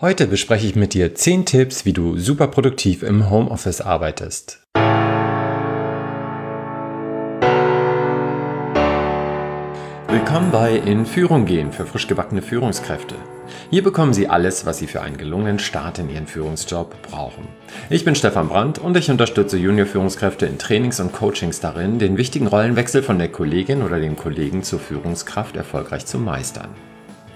Heute bespreche ich mit dir 10 Tipps, wie du super produktiv im Homeoffice arbeitest. Willkommen bei In Führung gehen für frisch gebackene Führungskräfte. Hier bekommen Sie alles, was Sie für einen gelungenen Start in Ihren Führungsjob brauchen. Ich bin Stefan Brandt und ich unterstütze Junior-Führungskräfte in Trainings und Coachings darin, den wichtigen Rollenwechsel von der Kollegin oder dem Kollegen zur Führungskraft erfolgreich zu meistern.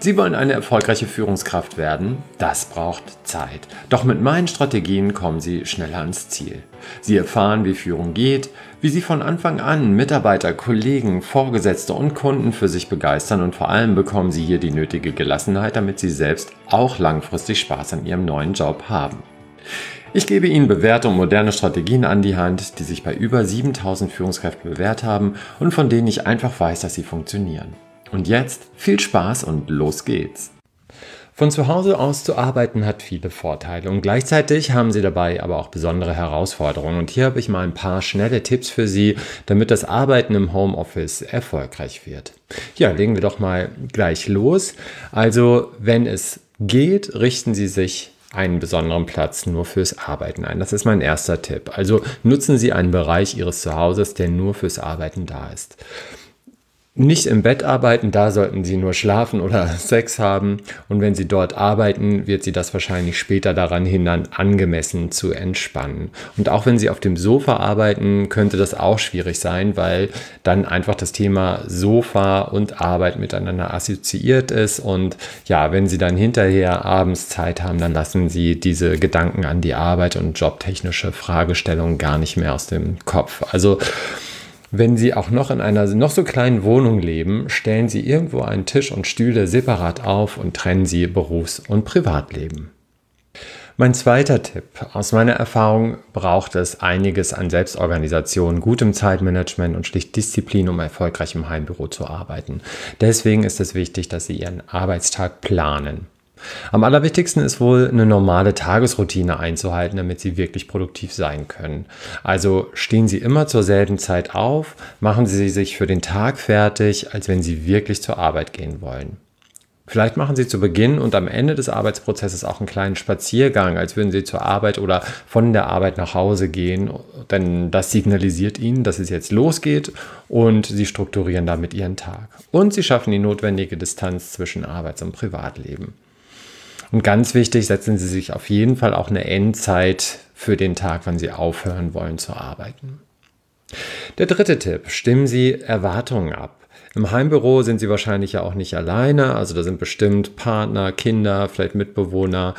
Sie wollen eine erfolgreiche Führungskraft werden? Das braucht Zeit. Doch mit meinen Strategien kommen Sie schneller ans Ziel. Sie erfahren, wie Führung geht, wie Sie von Anfang an Mitarbeiter, Kollegen, Vorgesetzte und Kunden für sich begeistern und vor allem bekommen Sie hier die nötige Gelassenheit, damit Sie selbst auch langfristig Spaß an Ihrem neuen Job haben. Ich gebe Ihnen bewährte und moderne Strategien an die Hand, die sich bei über 7000 Führungskräften bewährt haben und von denen ich einfach weiß, dass sie funktionieren. Und jetzt viel Spaß und los geht's. Von zu Hause aus zu arbeiten hat viele Vorteile und gleichzeitig haben Sie dabei aber auch besondere Herausforderungen. Und hier habe ich mal ein paar schnelle Tipps für Sie, damit das Arbeiten im Homeoffice erfolgreich wird. Ja, legen wir doch mal gleich los. Also, wenn es geht, richten Sie sich einen besonderen Platz nur fürs Arbeiten ein. Das ist mein erster Tipp. Also nutzen Sie einen Bereich Ihres Zuhauses, der nur fürs Arbeiten da ist nicht im Bett arbeiten, da sollten sie nur schlafen oder Sex haben. Und wenn sie dort arbeiten, wird sie das wahrscheinlich später daran hindern, angemessen zu entspannen. Und auch wenn sie auf dem Sofa arbeiten, könnte das auch schwierig sein, weil dann einfach das Thema Sofa und Arbeit miteinander assoziiert ist. Und ja, wenn sie dann hinterher abends Zeit haben, dann lassen sie diese Gedanken an die Arbeit und jobtechnische Fragestellungen gar nicht mehr aus dem Kopf. Also wenn Sie auch noch in einer noch so kleinen Wohnung leben, stellen Sie irgendwo einen Tisch und Stühle separat auf und trennen Sie Berufs- und Privatleben. Mein zweiter Tipp. Aus meiner Erfahrung braucht es einiges an Selbstorganisation, gutem Zeitmanagement und schlicht Disziplin, um erfolgreich im Heimbüro zu arbeiten. Deswegen ist es wichtig, dass Sie Ihren Arbeitstag planen. Am allerwichtigsten ist wohl eine normale Tagesroutine einzuhalten, damit Sie wirklich produktiv sein können. Also stehen Sie immer zur selben Zeit auf, machen Sie sich für den Tag fertig, als wenn Sie wirklich zur Arbeit gehen wollen. Vielleicht machen Sie zu Beginn und am Ende des Arbeitsprozesses auch einen kleinen Spaziergang, als würden Sie zur Arbeit oder von der Arbeit nach Hause gehen, denn das signalisiert Ihnen, dass es jetzt losgeht und Sie strukturieren damit Ihren Tag. Und Sie schaffen die notwendige Distanz zwischen Arbeits- und Privatleben. Und ganz wichtig, setzen Sie sich auf jeden Fall auch eine Endzeit für den Tag, wann Sie aufhören wollen zu arbeiten. Der dritte Tipp, stimmen Sie Erwartungen ab. Im Heimbüro sind Sie wahrscheinlich ja auch nicht alleine, also da sind bestimmt Partner, Kinder, vielleicht Mitbewohner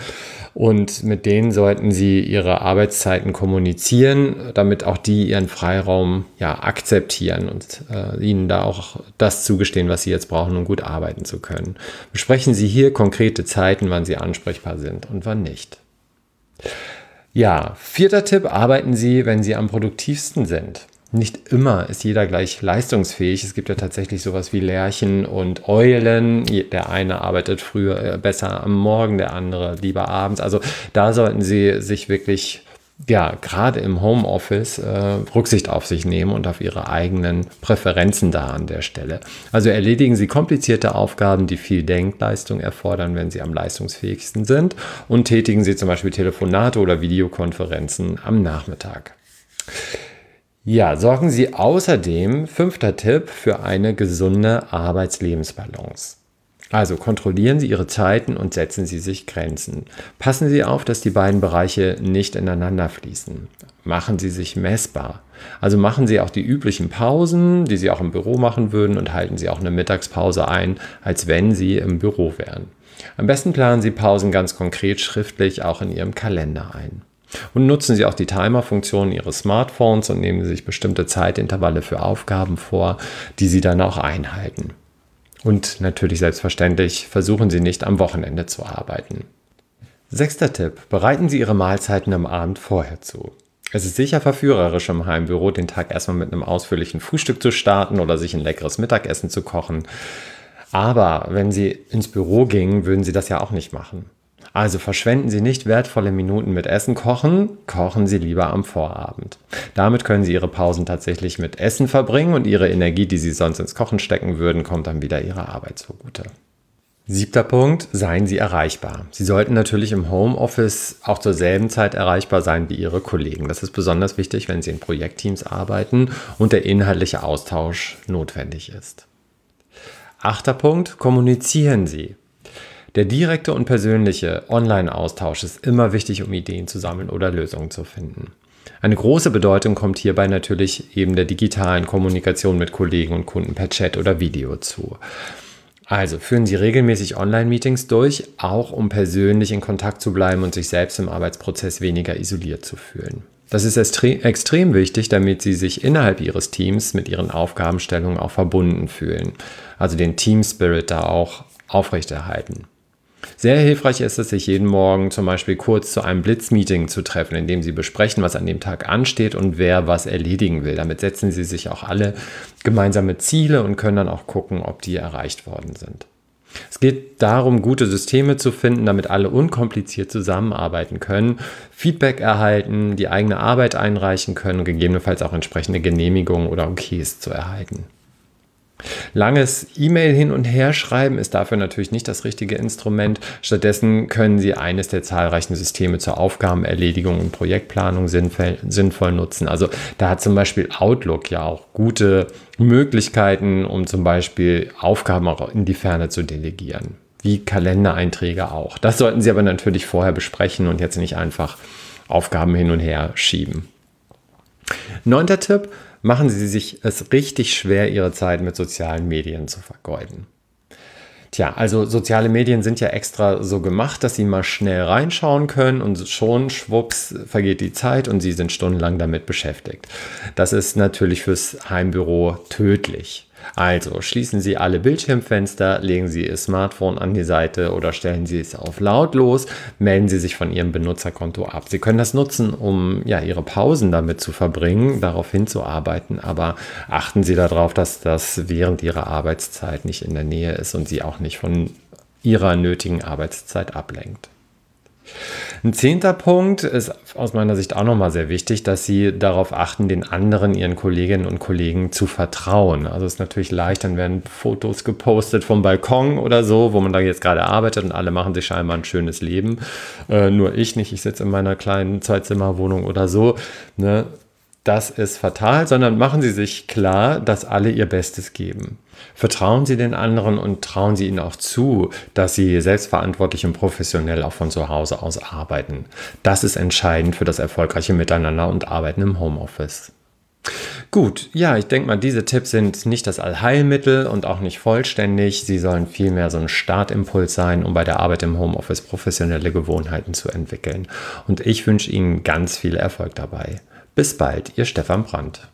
und mit denen sollten Sie Ihre Arbeitszeiten kommunizieren, damit auch die Ihren Freiraum ja akzeptieren und äh, Ihnen da auch das zugestehen, was Sie jetzt brauchen, um gut arbeiten zu können. Besprechen Sie hier konkrete Zeiten, wann Sie ansprechbar sind und wann nicht. Ja, vierter Tipp, arbeiten Sie, wenn Sie am produktivsten sind nicht immer ist jeder gleich leistungsfähig. Es gibt ja tatsächlich sowas wie Lerchen und Eulen. Der eine arbeitet früher äh, besser am Morgen, der andere lieber abends. Also da sollten Sie sich wirklich ja, gerade im Homeoffice äh, Rücksicht auf sich nehmen und auf ihre eigenen Präferenzen da an der Stelle. Also erledigen Sie komplizierte Aufgaben, die viel Denkleistung erfordern, wenn Sie am leistungsfähigsten sind und tätigen Sie zum Beispiel Telefonate oder Videokonferenzen am Nachmittag. Ja, sorgen Sie außerdem, fünfter Tipp, für eine gesunde Arbeitslebensbalance. Also kontrollieren Sie Ihre Zeiten und setzen Sie sich Grenzen. Passen Sie auf, dass die beiden Bereiche nicht ineinander fließen. Machen Sie sich messbar. Also machen Sie auch die üblichen Pausen, die Sie auch im Büro machen würden und halten Sie auch eine Mittagspause ein, als wenn Sie im Büro wären. Am besten planen Sie Pausen ganz konkret schriftlich auch in Ihrem Kalender ein. Und nutzen Sie auch die Timer-Funktion Ihres Smartphones und nehmen Sie sich bestimmte Zeitintervalle für Aufgaben vor, die Sie dann auch einhalten. Und natürlich selbstverständlich versuchen Sie nicht am Wochenende zu arbeiten. Sechster Tipp. Bereiten Sie Ihre Mahlzeiten am Abend vorher zu. Es ist sicher verführerisch im Heimbüro, den Tag erstmal mit einem ausführlichen Frühstück zu starten oder sich ein leckeres Mittagessen zu kochen. Aber wenn Sie ins Büro gingen, würden Sie das ja auch nicht machen. Also verschwenden Sie nicht wertvolle Minuten mit Essen kochen, kochen Sie lieber am Vorabend. Damit können Sie Ihre Pausen tatsächlich mit Essen verbringen und Ihre Energie, die Sie sonst ins Kochen stecken würden, kommt dann wieder Ihrer Arbeit zugute. Siebter Punkt, seien Sie erreichbar. Sie sollten natürlich im Homeoffice auch zur selben Zeit erreichbar sein wie Ihre Kollegen. Das ist besonders wichtig, wenn Sie in Projektteams arbeiten und der inhaltliche Austausch notwendig ist. Achter Punkt, kommunizieren Sie. Der direkte und persönliche Online-Austausch ist immer wichtig, um Ideen zu sammeln oder Lösungen zu finden. Eine große Bedeutung kommt hierbei natürlich eben der digitalen Kommunikation mit Kollegen und Kunden per Chat oder Video zu. Also führen Sie regelmäßig Online-Meetings durch, auch um persönlich in Kontakt zu bleiben und sich selbst im Arbeitsprozess weniger isoliert zu fühlen. Das ist extrem wichtig, damit Sie sich innerhalb Ihres Teams mit Ihren Aufgabenstellungen auch verbunden fühlen. Also den Team Spirit da auch aufrechterhalten. Sehr hilfreich ist es, sich jeden Morgen zum Beispiel kurz zu einem Blitzmeeting zu treffen, in dem Sie besprechen, was an dem Tag ansteht und wer was erledigen will. Damit setzen Sie sich auch alle gemeinsame Ziele und können dann auch gucken, ob die erreicht worden sind. Es geht darum, gute Systeme zu finden, damit alle unkompliziert zusammenarbeiten können, Feedback erhalten, die eigene Arbeit einreichen können gegebenenfalls auch entsprechende Genehmigungen oder Okays zu erhalten. Langes E-Mail hin und her schreiben ist dafür natürlich nicht das richtige Instrument. Stattdessen können Sie eines der zahlreichen Systeme zur Aufgabenerledigung und Projektplanung sinnvoll, sinnvoll nutzen. Also da hat zum Beispiel Outlook ja auch gute Möglichkeiten, um zum Beispiel Aufgaben auch in die Ferne zu delegieren. Wie Kalendereinträge auch. Das sollten Sie aber natürlich vorher besprechen und jetzt nicht einfach Aufgaben hin und her schieben. Neunter Tipp machen Sie sich es richtig schwer, Ihre Zeit mit sozialen Medien zu vergeuden. Tja, also soziale Medien sind ja extra so gemacht, dass Sie mal schnell reinschauen können und schon schwupps vergeht die Zeit und Sie sind stundenlang damit beschäftigt. Das ist natürlich fürs Heimbüro tödlich. Also schließen Sie alle Bildschirmfenster, legen Sie Ihr Smartphone an die Seite oder stellen Sie es auf lautlos, melden Sie sich von Ihrem Benutzerkonto ab. Sie können das nutzen, um ja, Ihre Pausen damit zu verbringen, darauf hinzuarbeiten, aber achten Sie darauf, dass das während Ihrer Arbeitszeit nicht in der Nähe ist und Sie auch nicht von Ihrer nötigen Arbeitszeit ablenkt. Ein zehnter Punkt ist aus meiner Sicht auch nochmal sehr wichtig, dass Sie darauf achten, den anderen, Ihren Kolleginnen und Kollegen zu vertrauen. Also es ist natürlich leicht, dann werden Fotos gepostet vom Balkon oder so, wo man da jetzt gerade arbeitet und alle machen sich scheinbar ein schönes Leben. Äh, nur ich nicht, ich sitze in meiner kleinen Zweizimmerwohnung oder so. Ne? Das ist fatal, sondern machen Sie sich klar, dass alle ihr Bestes geben. Vertrauen Sie den anderen und trauen Sie ihnen auch zu, dass sie selbstverantwortlich und professionell auch von zu Hause aus arbeiten. Das ist entscheidend für das erfolgreiche Miteinander und Arbeiten im Homeoffice. Gut, ja, ich denke mal, diese Tipps sind nicht das Allheilmittel und auch nicht vollständig. Sie sollen vielmehr so ein Startimpuls sein, um bei der Arbeit im Homeoffice professionelle Gewohnheiten zu entwickeln. Und ich wünsche Ihnen ganz viel Erfolg dabei. Bis bald, Ihr Stefan Brandt.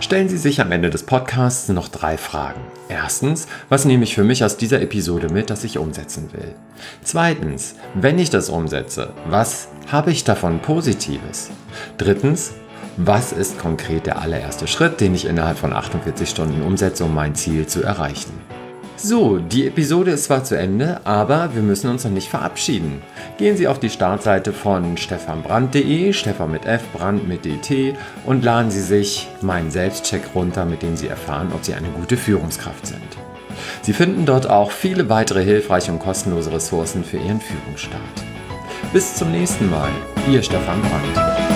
Stellen Sie sich am Ende des Podcasts noch drei Fragen. Erstens, was nehme ich für mich aus dieser Episode mit, das ich umsetzen will? Zweitens, wenn ich das umsetze, was habe ich davon Positives? Drittens, was ist konkret der allererste Schritt, den ich innerhalb von 48 Stunden umsetze, um mein Ziel zu erreichen? So, die Episode ist zwar zu Ende, aber wir müssen uns noch nicht verabschieden. Gehen Sie auf die Startseite von stefanbrand.de, Stefan mit F, Brand mit DT und laden Sie sich meinen Selbstcheck runter, mit dem Sie erfahren, ob Sie eine gute Führungskraft sind. Sie finden dort auch viele weitere hilfreiche und kostenlose Ressourcen für Ihren Führungsstart. Bis zum nächsten Mal, Ihr Stefan Brandt.